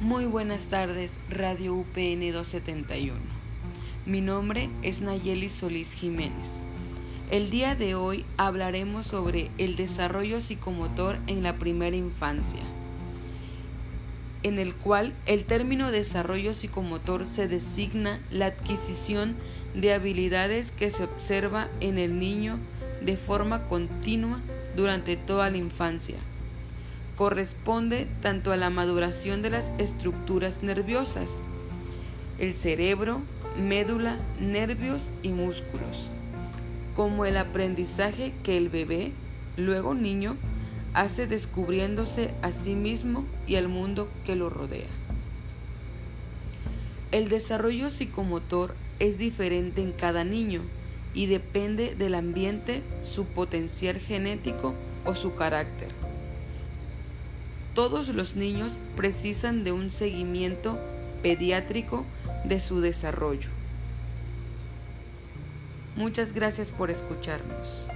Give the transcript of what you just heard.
Muy buenas tardes, Radio UPN 271. Mi nombre es Nayeli Solís Jiménez. El día de hoy hablaremos sobre el desarrollo psicomotor en la primera infancia, en el cual el término desarrollo psicomotor se designa la adquisición de habilidades que se observa en el niño de forma continua durante toda la infancia corresponde tanto a la maduración de las estructuras nerviosas, el cerebro, médula, nervios y músculos, como el aprendizaje que el bebé, luego niño, hace descubriéndose a sí mismo y al mundo que lo rodea. El desarrollo psicomotor es diferente en cada niño y depende del ambiente, su potencial genético o su carácter. Todos los niños precisan de un seguimiento pediátrico de su desarrollo. Muchas gracias por escucharnos.